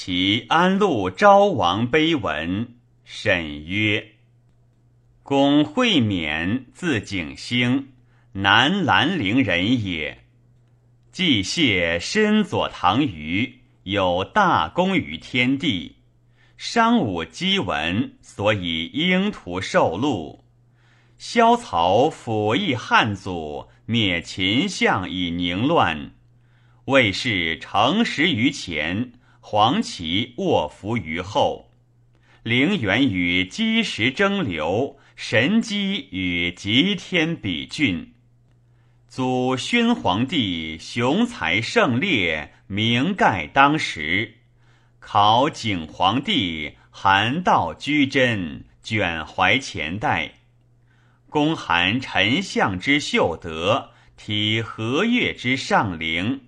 其安陆昭王碑文，沈曰：公惠冕，字景兴，南兰陵人也。季谢身左唐虞，有大功于天地。商武姬闻，所以应图受禄。萧曹辅义汉祖，灭秦相以宁乱。魏氏成十余前，黄旗卧伏于后。陵园与积石争流，神机与极天比峻。祖宣皇帝雄才盛烈，名盖当时。考景皇帝含道居真，卷怀前代。公含丞相之秀德，体和乐之上灵，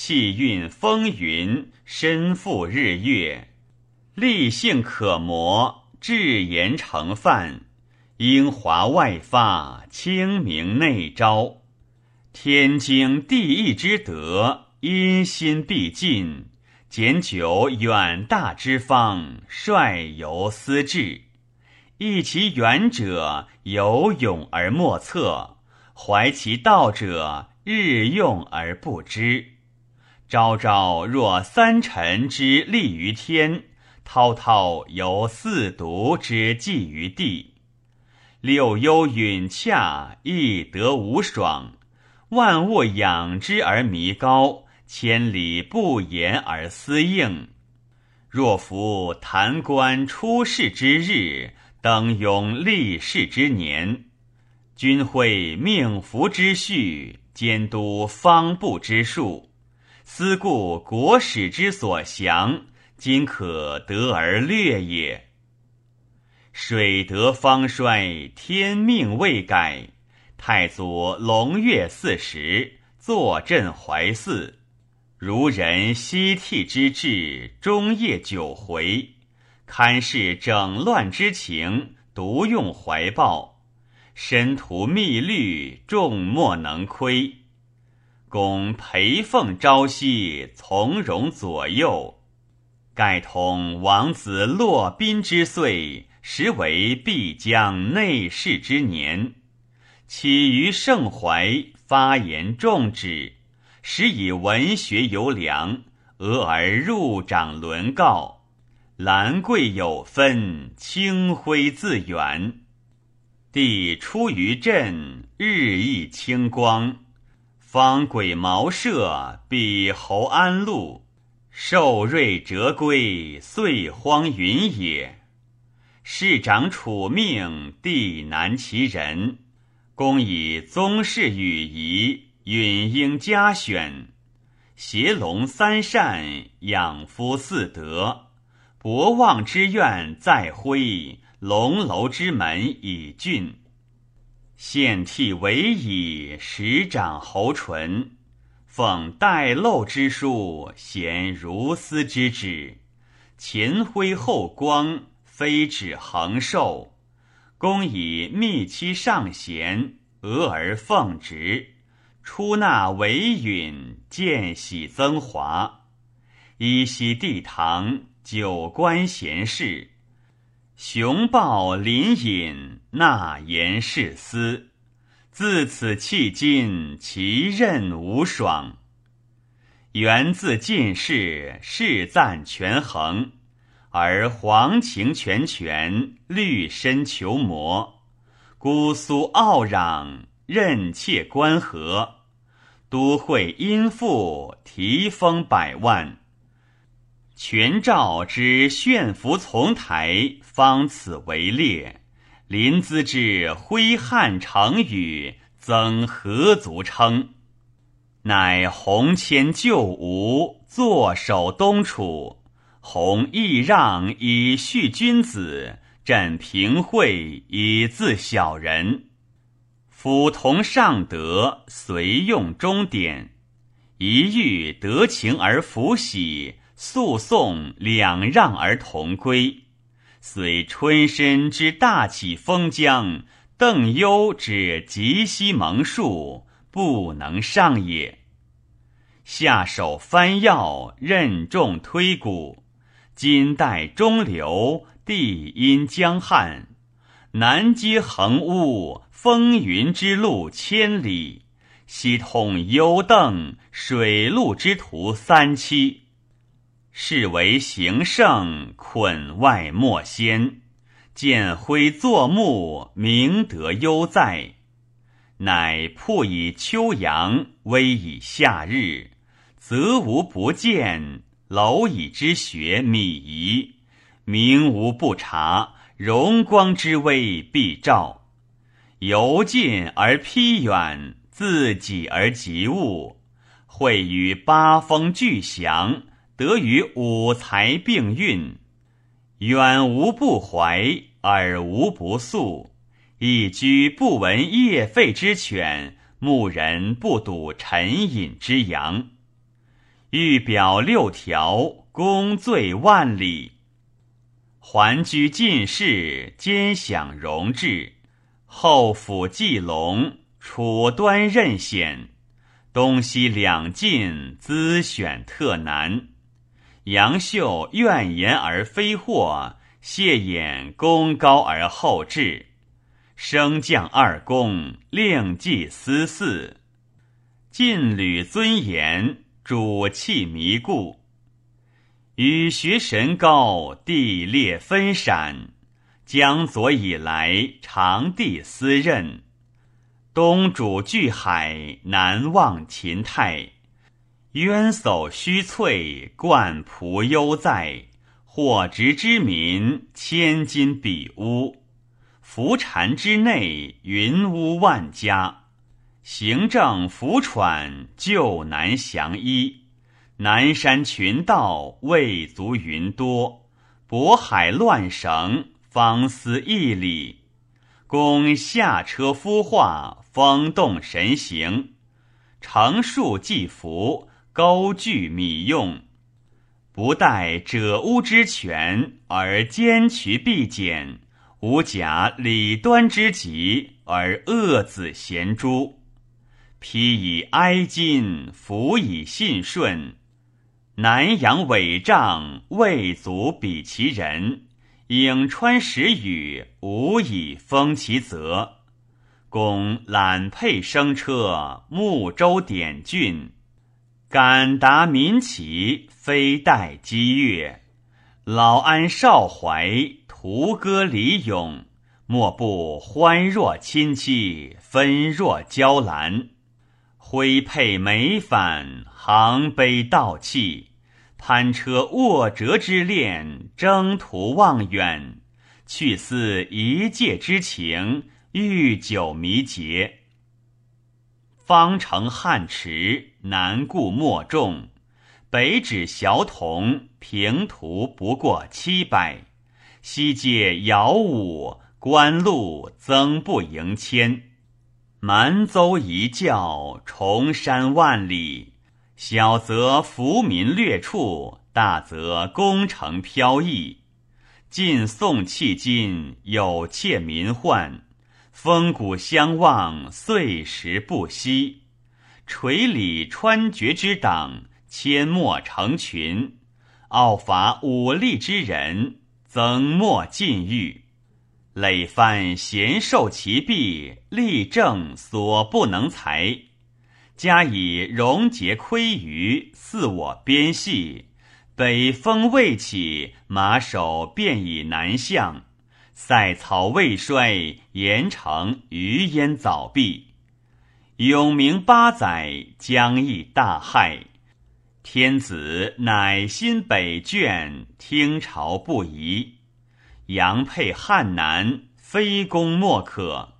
气运风云，身负日月，立性可磨，智言成范，英华外发，清明内昭，天经地义之德，因心必尽，检久远大之方，率由思治。忆其远者，有勇而莫测；怀其道者，日用而不知。朝朝若三辰之立于天，滔滔犹四渎之济于地。六幽允洽，亦得无爽；万物养之而弥高，千里不言而思应。若夫弹冠出世之日。登庸立世之年，君会命服之序，监督方部之术，思故国史之所详，今可得而略也。水德方衰，天命未改。太祖龙月四时，坐镇怀寺，如人西替之志，终夜九回。堪视整乱之情，独用怀抱；身图密律，众莫能窥。公陪奉朝夕，从容左右。盖同王子洛宾之岁，实为必将内侍之年。起于盛怀，发言重旨，时以文学尤良，俄而入掌伦告。兰桂有分，清辉自远。帝出于朕，日益清光。方轨茅舍，比侯安陆。受瑞折归，岁荒云也。市长处命，帝难其人。公以宗室羽仪，允应嘉选。携龙三善，养夫四德。博望之愿在徽，龙楼之门以峻。献替为以实长侯淳，奉代漏之书，贤如斯之旨。前徽后光，非止恒寿。公以密期上贤，俄而奉职，出纳为允，见喜增华。依稀帝堂。久官贤士，雄豹临隐，纳言誓思。自此迄今，其任无爽。源自进士，世赞权衡，而黄情全权，绿身求魔。姑苏傲攘，任妾关河，都会殷富，提封百万。全赵之炫服从台，方此为烈；临淄之挥汗成雨，曾何足称？乃洪迁旧吴，坐守东楚；洪义让以恤君子，朕平惠以自小人。辅同上德，随用中典，一遇得情而弗喜。诉讼两让而同归，虽春申之大起封疆，邓攸之极西蒙树，不能上也。下手翻药，任重推骨，今代中流，地阴江汉，南接横乌，风云之路千里；西通幽邓，水陆之途三七。是为行胜，捆外莫先。见辉作木，明德悠在。乃铺以秋阳，微以夏日，则无不见；蝼蚁之学，靡夷，明无不察。荣光之威，必照。由近而披远，自己而及物，会与八风俱祥。得与五才并运，远无不怀，耳无不肃。一居不闻夜吠之犬，牧人不睹晨饮之羊。欲表六条，功罪万里。还居进士，兼享荣治。后府祭龙，楚端任显。东西两晋，资选特难。杨秀怨言而非祸，谢衍功高而后至，升降二公，令祭司嗣，晋履尊严，主气弥固。与学神高，地裂分闪。江左以来，长帝司任，东主巨海，南望秦泰。渊叟虚翠，冠仆悠在。火直之民，千金比屋。浮禅之内，云屋万家。行政浮喘，救难降衣。南山群盗，未足云多。渤海乱绳，方思一里。公下车孵化，风动神行。乘数祭服。高具米用，不待者屋之权，而奸渠必减；无假礼端之极，而恶子贤诛。披以哀矜，服以信顺。南阳伪仗，未足比其人；颍川时雨，无以封其泽。公揽佩生车，睦州典郡。敢达民起，非待激越；老安少怀，徒歌离咏。莫不欢若亲戚，分若娇兰。挥佩美反，行悲道气。攀车卧折之恋，征途望远。去思一介之情，欲久弥结。方城汉池，南固莫众；北指小童，平图不过七百。西界遥五，官路增不盈千。蛮邹一教，重山万里。小则浮民掠处，大则攻城飘逸。晋宋迄今，有窃民患。风骨相望，岁时不息。垂李穿绝之党，阡陌成群；傲伐武力之人，增莫禁欲。累犯贤受其弊，立正所不能裁。加以戎劫窥鱼，似我边系。北风未起，马首便已南向。塞草未衰，盐城余烟早毕。永明八载，将邑大害。天子乃新北卷，听朝不疑。杨沛汉南，非攻莫可。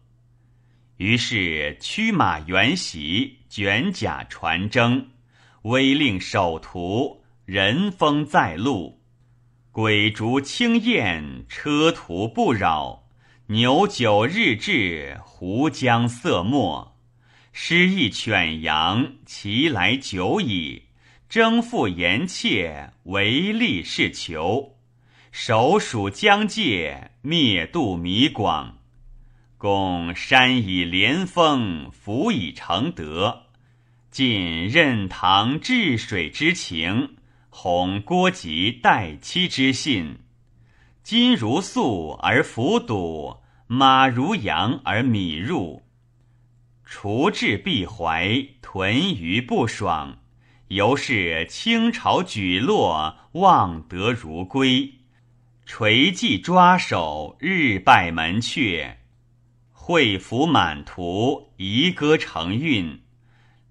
于是驱马援袭，卷甲传征，威令守徒，人风在路。鬼烛清焰，车途不扰；牛酒日至，湖江色没。失意犬羊，其来久矣。征复言切，唯利是求。守蜀疆界，灭度弥广。共山以连峰，辅以承德。尽任堂治水之情。弘郭吉待妻之信。金如素而服笃，马如羊而米入。除至必怀，屯于不爽。由是倾巢举落，望得如归。垂髻抓手，日拜门阙。会服满途，遗歌成韵。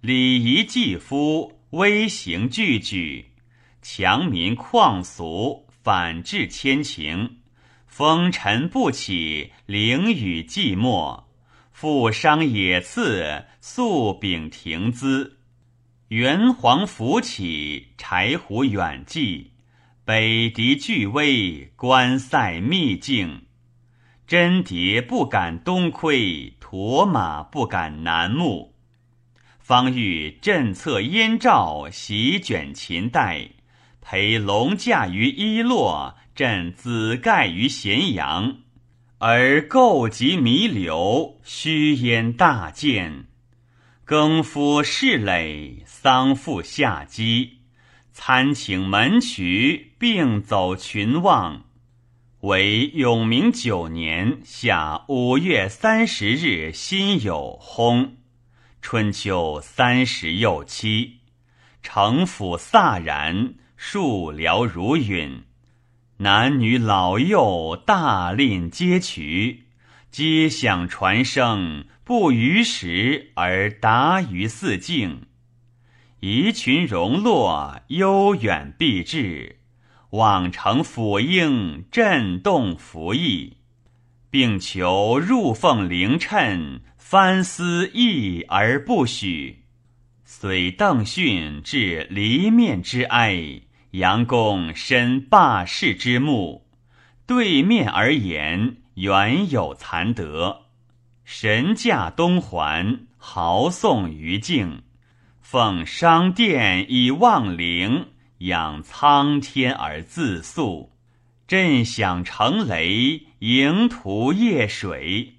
礼仪祭夫，微行俱举。强民旷俗，反治千情。风尘不起，凌雨寂寞。富商野次，素秉亭姿；元皇扶起，柴胡远寄；北狄俱危，关塞秘境。真蝶不敢东窥，驼马不敢南牧。方欲震策燕赵，席卷秦代；陪龙驾于伊洛，振子盖于咸阳。而构及弥留，虚焉大见；更夫侍累，丧父下机，参请门渠，并走群望。为永明九年夏五月三十日辛酉薨，春秋三十又七，城府飒然，树寥如允。男女老幼大吝皆渠，皆响传声，不逾时而达于四境。一群荣落，悠远必至，往成府应，震动服役，并求入奉灵谶，翻思义而不许。虽邓训至离面之哀。杨公身霸士之目，对面而言，原有残德。神驾东还，豪送于境，奉商殿以望陵，仰苍天而自肃。震响成雷，迎途夜水。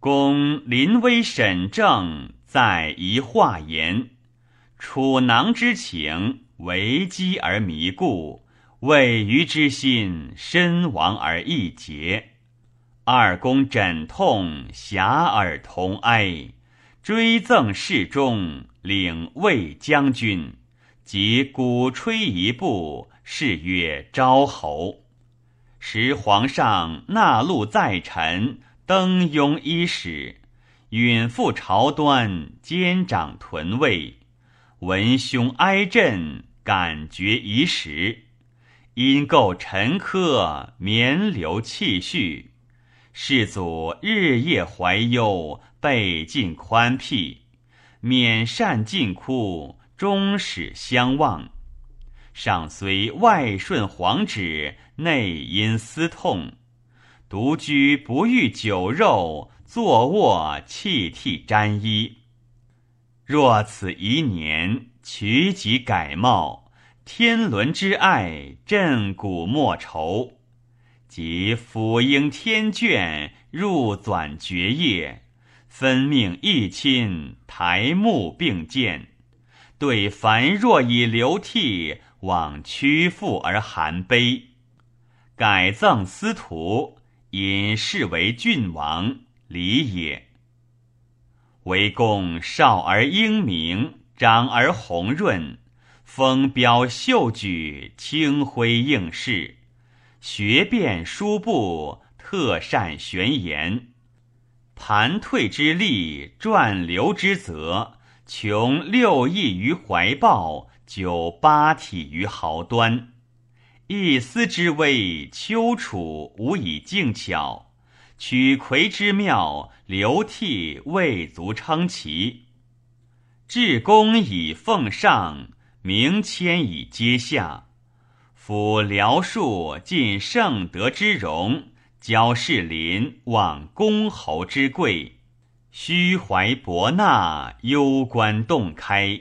公临危审政，在宜化言。楚囊之情。为机而迷故，为余之心身亡而意结。二公枕痛，遐迩同哀。追赠侍中，领卫将军，即鼓吹一部，是曰昭侯。时皇上纳禄在臣，登庸衣使，允赴朝端，监掌屯卫，闻兄哀震。感觉遗时，因构沉疴，绵流气续。世祖日夜怀忧，备尽宽辟，免善尽哭，终始相望。上虽外顺皇旨，内因思痛。独居不欲酒肉，坐卧泣涕沾衣。若此一年。取己改貌，天伦之爱，震古莫愁。即辅应天眷，入纂爵业，分命义亲，台幕并建。对凡若以流涕，往屈负而含悲。改赠司徒，因视为郡王，礼也。为公少而英明。长而红润，风标秀举，清辉应试，学遍书部，特善玄言。盘退之力，转流之泽，穷六艺于怀抱，九八体于毫端。一丝之微，丘处无以静巧；取魁之妙，流涕未足称奇。至公以奉上，明谦以接下。夫辽庶尽圣德之荣，交士林望公侯之贵，虚怀博纳，攸关洞开，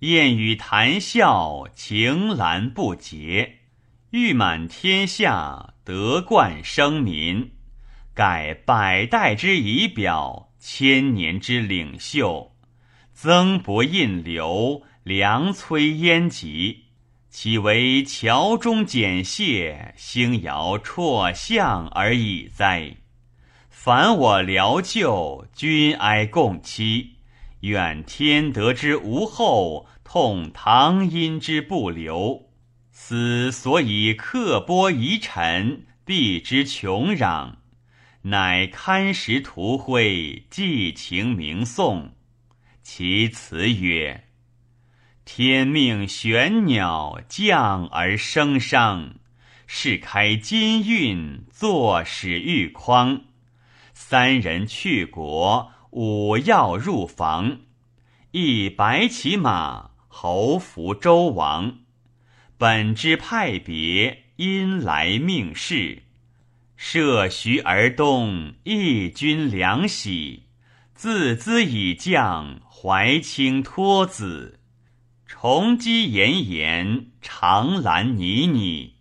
宴语谈笑，情兰不竭，誉满天下，德冠生民，盖百代之仪表，千年之领袖。曾不印流，良摧焉疾，岂为桥中简谢，星摇绰相而已哉？凡我疗旧，君哀共期。愿天得之无后，痛唐阴之不留。思所以刻拨遗臣，必之穷壤，乃堪石图绘，寄情明颂。其词曰：“天命玄鸟降而生商，是开金运，坐使玉匡。三人去国。”五要入房，一白骑马，侯服周王。本之派别，因来命世。设徐而东，一军良喜。自兹以降，怀清托子。重积炎炎，长兰拟拟。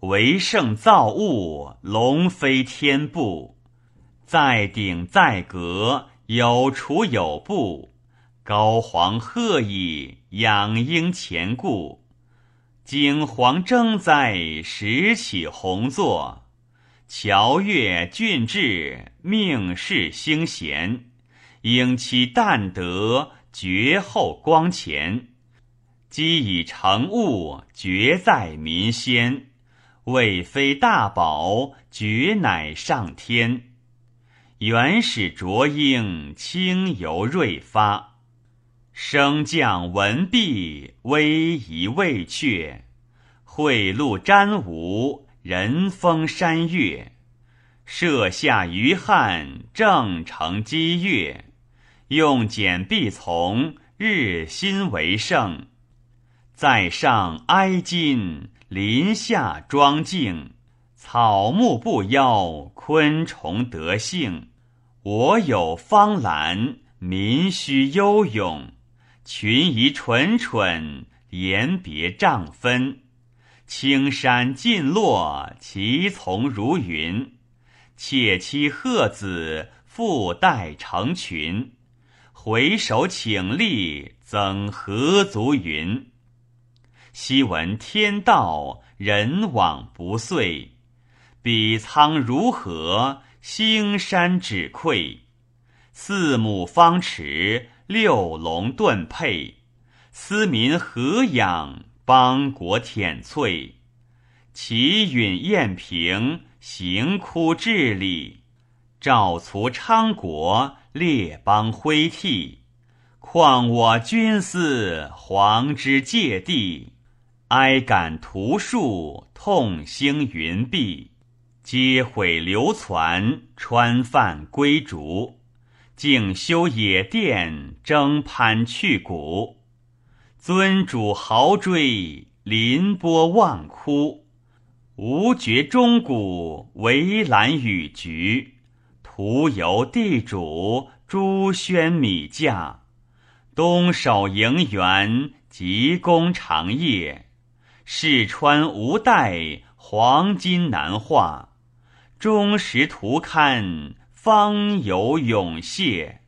为圣造物，龙飞天步。在顶在阁，有厨有布，高皇贺矣，养鹰前顾。景皇征哉，时起鸿座。乔越俊志，命世兴贤。应其旦德，绝后光前。积以成物，绝在民先。未非大宝，绝乃上天。原始浊英，清游瑞发；升降文毕，威仪未却。贿赂瞻吾，人峰山岳。设下于汉，正成积月。用简必从，日新为盛。在上哀矜，林下庄静。草木不妖，昆虫得性。我有芳兰，民须悠咏。群疑蠢蠢，言别丈分。青山尽落，其从如云。妾妻鹤子，复带成群。回首请立，增何足云？昔闻天道，人往不遂。彼苍如何？星山指愧，四目方池，六龙顿佩。斯民何养？邦国舔瘁。齐允晏平，行枯治理。赵卒昌国，列邦恢替。况我君思，皇之芥蒂。哀感图树，痛兴云蔽。皆毁流攒，川泛归逐；竟修野殿，征攀去谷。尊主豪追，临波望哭。无绝钟鼓，围栏雨菊。徒游地主，朱轩米价。东守营园，急攻长夜。世川无代，黄金难化。终时图堪，方有永谢。